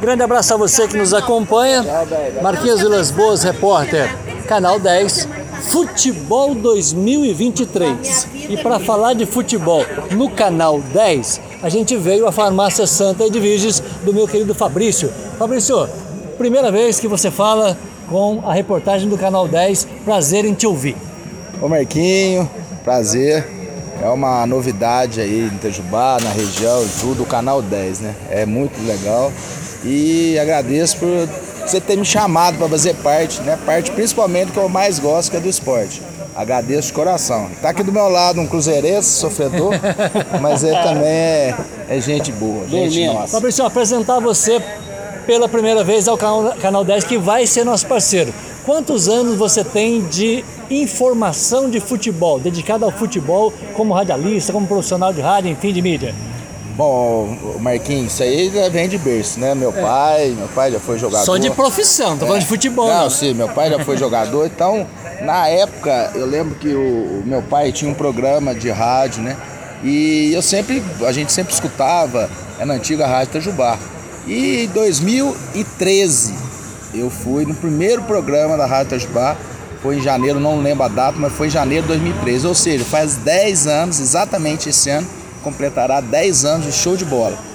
Grande abraço a você que nos acompanha. Marquinhos Vilas Boas, repórter, Canal 10, Futebol 2023. E para falar de futebol no Canal 10, a gente veio à Farmácia Santa Edviges do meu querido Fabrício. Fabrício, primeira vez que você fala com a reportagem do Canal 10, prazer em te ouvir. Ô Marquinho, prazer. É uma novidade aí em Itajubá, na região, tudo, o Canal 10, né? É muito legal e agradeço por você ter me chamado para fazer parte, né? Parte principalmente que eu mais gosto, que é do esporte. Agradeço de coração. Tá aqui do meu lado um cruzeirense, sofredor, mas ele também é, é gente boa, gente nossa. Fabrício, apresentar você pela primeira vez ao canal, canal 10, que vai ser nosso parceiro. Quantos anos você tem de informação de futebol, dedicado ao futebol, como radialista, como profissional de rádio, enfim, de mídia? Bom, Marquinhos, isso aí vem de berço, né? Meu é. pai, meu pai já foi jogador. Só de profissão, tô é. falando de futebol. Não, não, sim, meu pai já foi jogador, então na época eu lembro que o, o, meu pai tinha um programa de rádio, né? E eu sempre, a gente sempre escutava, é na antiga Rádio Itajubá. E em 2013 eu fui no primeiro programa da Rádio Itajubá, foi em janeiro, não lembro a data, mas foi em janeiro de 2013, ou seja, faz 10 anos, exatamente esse ano, completará 10 anos de show de bola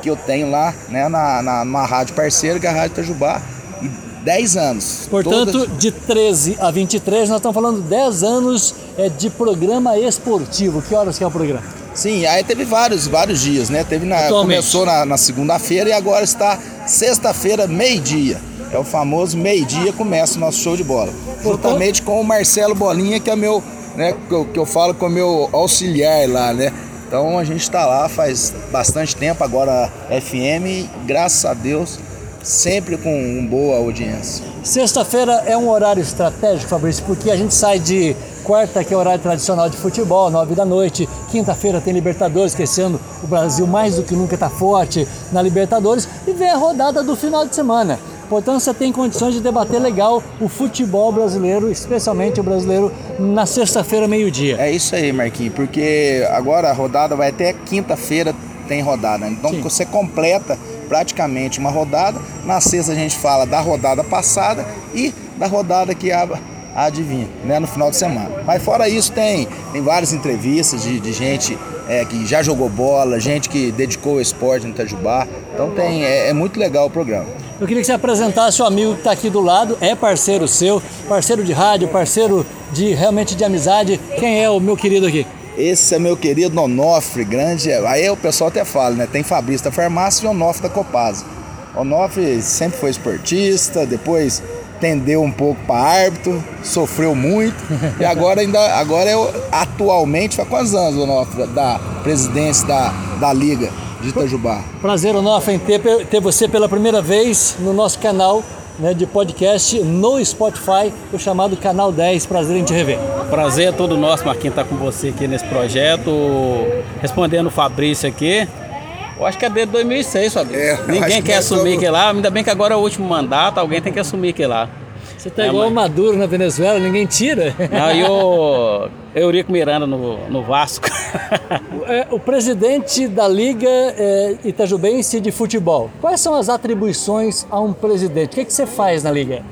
que eu tenho lá né, na, na, numa rádio parceira, que é a Rádio Itajubá, e 10 anos. Portanto, todas... de 13 a 23, nós estamos falando 10 anos é, de programa esportivo. Que horas que é o programa? Sim, aí teve vários, vários dias, né? Teve na, começou na, na segunda-feira e agora está sexta-feira, meio-dia. É o famoso meio-dia começa o nosso show de bola. Juntamente com o Marcelo Bolinha, que é meu, né? Que eu, que eu falo com o meu auxiliar lá, né? Então a gente está lá faz bastante tempo, agora FM, graças a Deus, sempre com boa audiência. Sexta-feira é um horário estratégico, Fabrício, porque a gente sai de quarta, que é o horário tradicional de futebol, nove da noite, quinta-feira tem Libertadores, ano o Brasil mais do que nunca está forte na Libertadores, e vem a rodada do final de semana. Portanto, você tem condições de debater legal o futebol brasileiro, especialmente o brasileiro, na sexta-feira, meio-dia. É isso aí, Marquinhos, porque agora a rodada vai até quinta-feira tem rodada. Então Sim. você completa praticamente uma rodada. Na sexta a gente fala da rodada passada e da rodada que a, adivinha, né, no final de semana. Mas fora isso tem, tem várias entrevistas de, de gente é, que já jogou bola, gente que dedicou o esporte no Itajubá. Então tem, é, é muito legal o programa. Eu queria que você apresentasse o amigo que está aqui do lado, é parceiro seu, parceiro de rádio, parceiro de realmente de amizade. Quem é o meu querido aqui? Esse é meu querido Onofre, grande. Aí o pessoal até fala, né? Tem Fabrício da Farmácia e Onofre da Copasa. Onofre sempre foi esportista, depois tendeu um pouco para árbitro, sofreu muito e agora ainda agora eu atualmente faz quantos anos Onofre da presidência da, da liga? De Itajubá. Prazer, em ter, ter você pela primeira vez no nosso canal né, de podcast no Spotify, o chamado Canal 10. Prazer em te rever. Prazer é todo nosso, Marquinhos, estar tá com você aqui nesse projeto. Respondendo o Fabrício aqui. Eu acho que é desde 2006, Fabrício. É, Ninguém quer assumir todo... que lá, ainda bem que agora é o último mandato, alguém tem que assumir que lá. Você tá é, igual o Maduro na Venezuela, ninguém tira. Não, e o Eurico Miranda no, no Vasco. É, o presidente da Liga é, Itajubense de Futebol, quais são as atribuições a um presidente? O que, é que você faz na Liga?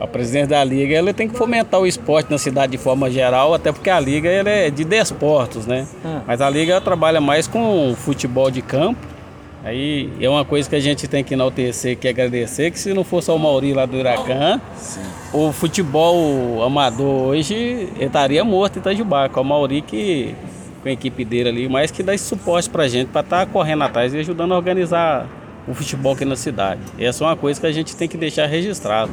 O presidente da Liga ele tem que fomentar o esporte na cidade de forma geral, até porque a Liga ele é de desportos, né? Ah. Mas a Liga trabalha mais com futebol de campo Aí é uma coisa que a gente tem que enaltecer, que agradecer, que se não fosse o Mauri lá do Huracan, o futebol amador hoje estaria morto em Itajubá, com o Mauri que com a equipe dele ali, mas que dá esse suporte pra gente para estar tá correndo atrás e ajudando a organizar o futebol aqui na cidade. Essa é uma coisa que a gente tem que deixar registrado.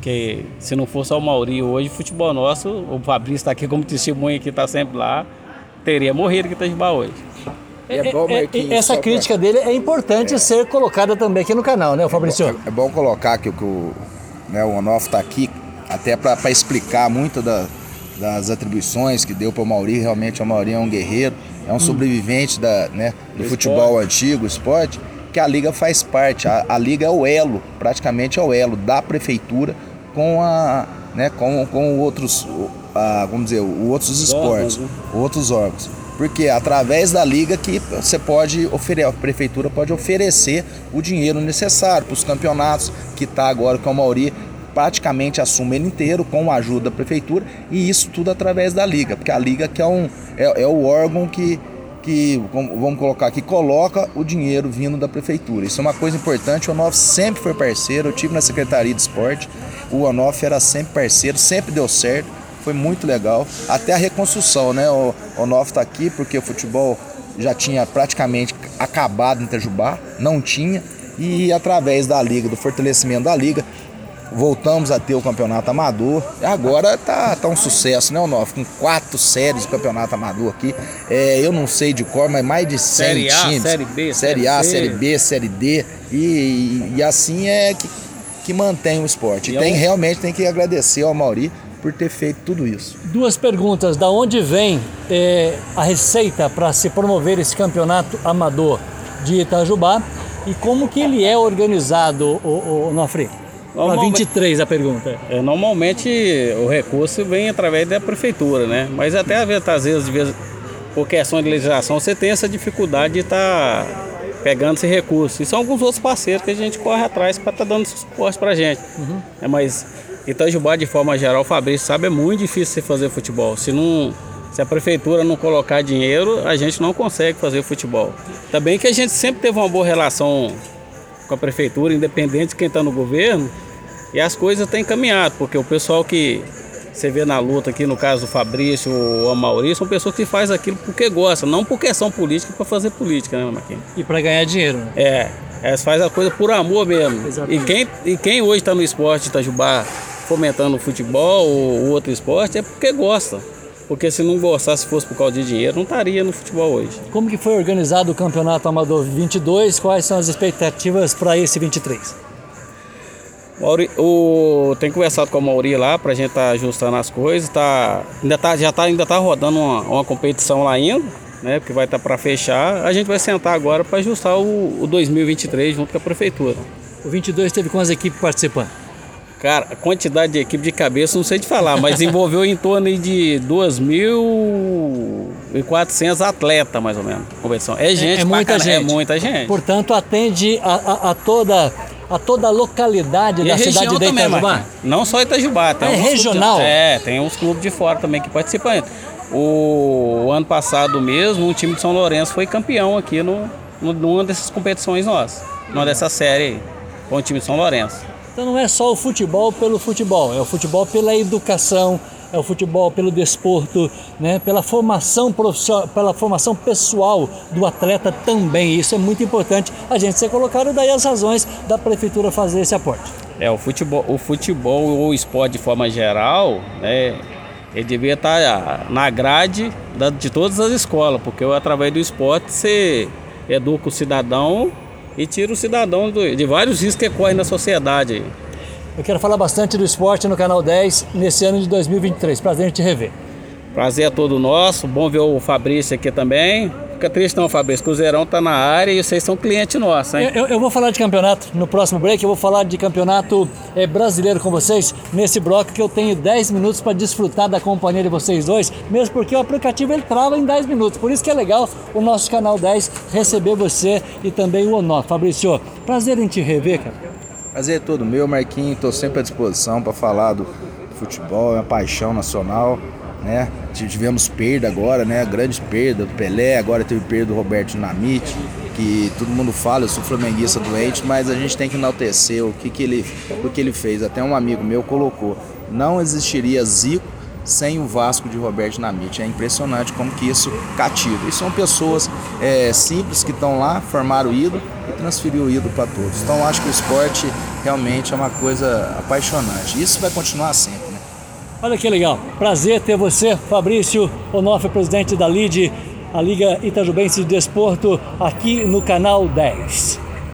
Que se não fosse o Mauri hoje, o futebol nosso, o Fabrício está aqui como testemunha que está sempre lá, teria morrido aqui em Itajubá hoje. É, é bom, é, é essa crítica pra... dele é importante é. ser colocada também aqui no canal, né, Fabrício? É, é bom colocar que, que o, né, o Onof está aqui até para explicar muito da, das atribuições que deu para o Mauri. Realmente o Mauri é um guerreiro, é um hum. sobrevivente da, né, do o futebol esporte. antigo, esporte, que a Liga faz parte. A, a Liga é o elo, praticamente é o elo da prefeitura com a. Né, com, com outros, a, vamos dizer, outros esportes, órgãos, né? outros órgãos. Porque através da liga que você pode oferecer, a prefeitura pode oferecer o dinheiro necessário para os campeonatos que está agora com a Mauri praticamente assume ele inteiro com a ajuda da prefeitura e isso tudo através da liga, porque a liga que é, um, é, é o órgão que, que, vamos colocar aqui, coloca o dinheiro vindo da prefeitura. Isso é uma coisa importante, o ONOF sempre foi parceiro, eu tive na Secretaria de Esporte, o ONOF era sempre parceiro, sempre deu certo, foi muito legal, até a reconstrução, né? O ONOF está aqui porque o futebol já tinha praticamente acabado em Itajubá, não tinha, e através da liga, do fortalecimento da liga, voltamos a ter o campeonato amador. Agora tá, tá um sucesso, né, o Nof? Com quatro séries de campeonato amador aqui. É, eu não sei de cor, mas mais de 100 série a, times. Série B, série A, série B, série D. E, e, e, assim é que, que mantém o esporte. E, tem, é realmente tem que agradecer ao Mauri por ter feito tudo isso. Duas perguntas. Da onde vem é, a receita para se promover esse campeonato amador de Itajubá? E como que ele é organizado, o, o Nofre? Para 23 a pergunta. É, normalmente o recurso vem através da prefeitura, né? Mas até às vezes, vezes, por questão de legislação, você tem essa dificuldade de estar tá pegando esse recurso. E são alguns outros parceiros que a gente corre atrás para estar tá dando suporte para a gente. Uhum. É, mas Itajubá, de forma geral, o Fabrício sabe, é muito difícil você fazer futebol. Se não se a prefeitura não colocar dinheiro, a gente não consegue fazer futebol. Também que a gente sempre teve uma boa relação com a prefeitura, independente de quem está no governo, e as coisas têm caminhado, porque o pessoal que você vê na luta aqui, no caso do Fabrício ou a Maurício, são pessoas que fazem aquilo porque gostam, não por questão política, para fazer política, né, Marquinhos? E para ganhar dinheiro, né? É, elas fazem a coisa por amor mesmo. Exatamente. E quem, e quem hoje está no esporte de Itajubá, fomentando o futebol ou outro esporte, é porque gosta. Porque se não gostasse, se fosse por causa de dinheiro, não estaria no futebol hoje. Como que foi organizado o Campeonato Amador 22? Quais são as expectativas para esse 23? Mauri, o, tem conversado com a Mauri lá para a gente estar tá ajustando as coisas. Tá, ainda tá, já tá, ainda tá rodando uma, uma competição lá ainda, né? Que vai estar tá para fechar. A gente vai sentar agora para ajustar o, o 2023 junto com a prefeitura. O 22 teve quantas equipes participando? Cara, a quantidade de equipe de cabeça não sei de falar, mas envolveu em torno de 2.400 atletas, mais ou menos, competição. É gente, é, é muita gente. É muita gente. Portanto, atende a, a, a toda a toda a localidade e da a cidade de Itajubá? Não só Itajubá. Tem é regional? É, tem uns clubes de fora também que participam. O, o, ano passado mesmo, o time de São Lourenço foi campeão aqui no, no, numa dessas competições nossas, numa dessa série aí, com o time de São Lourenço. Então não é só o futebol pelo futebol, é o futebol pela educação, é o futebol pelo desporto, né? pela formação profissional, pela formação pessoal do atleta também. Isso é muito importante a gente ser colocado daí as razões da prefeitura fazer esse aporte. É o futebol, o futebol ou o esporte de forma geral, né? Ele devia estar na grade de todas as escolas, porque através do esporte você educa o cidadão e tira o cidadão de vários riscos que correm na sociedade. Eu quero falar bastante do esporte no Canal 10 nesse ano de 2023. Prazer em te rever. Prazer é todo nosso. Bom ver o Fabrício aqui também. Fica triste não, Fabrício. Cruzeirão tá na área e vocês são cliente nosso, hein? Eu, eu, vou falar de campeonato no próximo break. Eu vou falar de campeonato é, brasileiro com vocês nesse bloco que eu tenho 10 minutos para desfrutar da companhia de vocês dois, mesmo porque o aplicativo ele trava em 10 minutos. Por isso que é legal o nosso canal 10 receber você e também o Honor. Fabrício, prazer em te rever, cara. Prazer é todo meu, Marquinhos. Estou sempre à disposição para falar do futebol, é uma paixão nacional né? Tivemos perda agora, né? Grande perda do Pelé, agora teve perda do Roberto Dinamite, que todo mundo fala, eu sou flamenguista doente, mas a gente tem que enaltecer o que, que, ele, o que ele fez. Até um amigo meu colocou, não existiria Zico sem o Vasco de Roberto Dinamite. É impressionante como que isso cativa. E são pessoas é, simples que estão lá, formaram o ídolo e transferiu o ídolo para todos. Então acho que o esporte realmente é uma coisa apaixonante. Isso vai continuar sempre. Olha que legal. Prazer ter você, Fabrício Onofre, presidente da LIDE, a Liga Itajubense de Desporto, aqui no canal 10.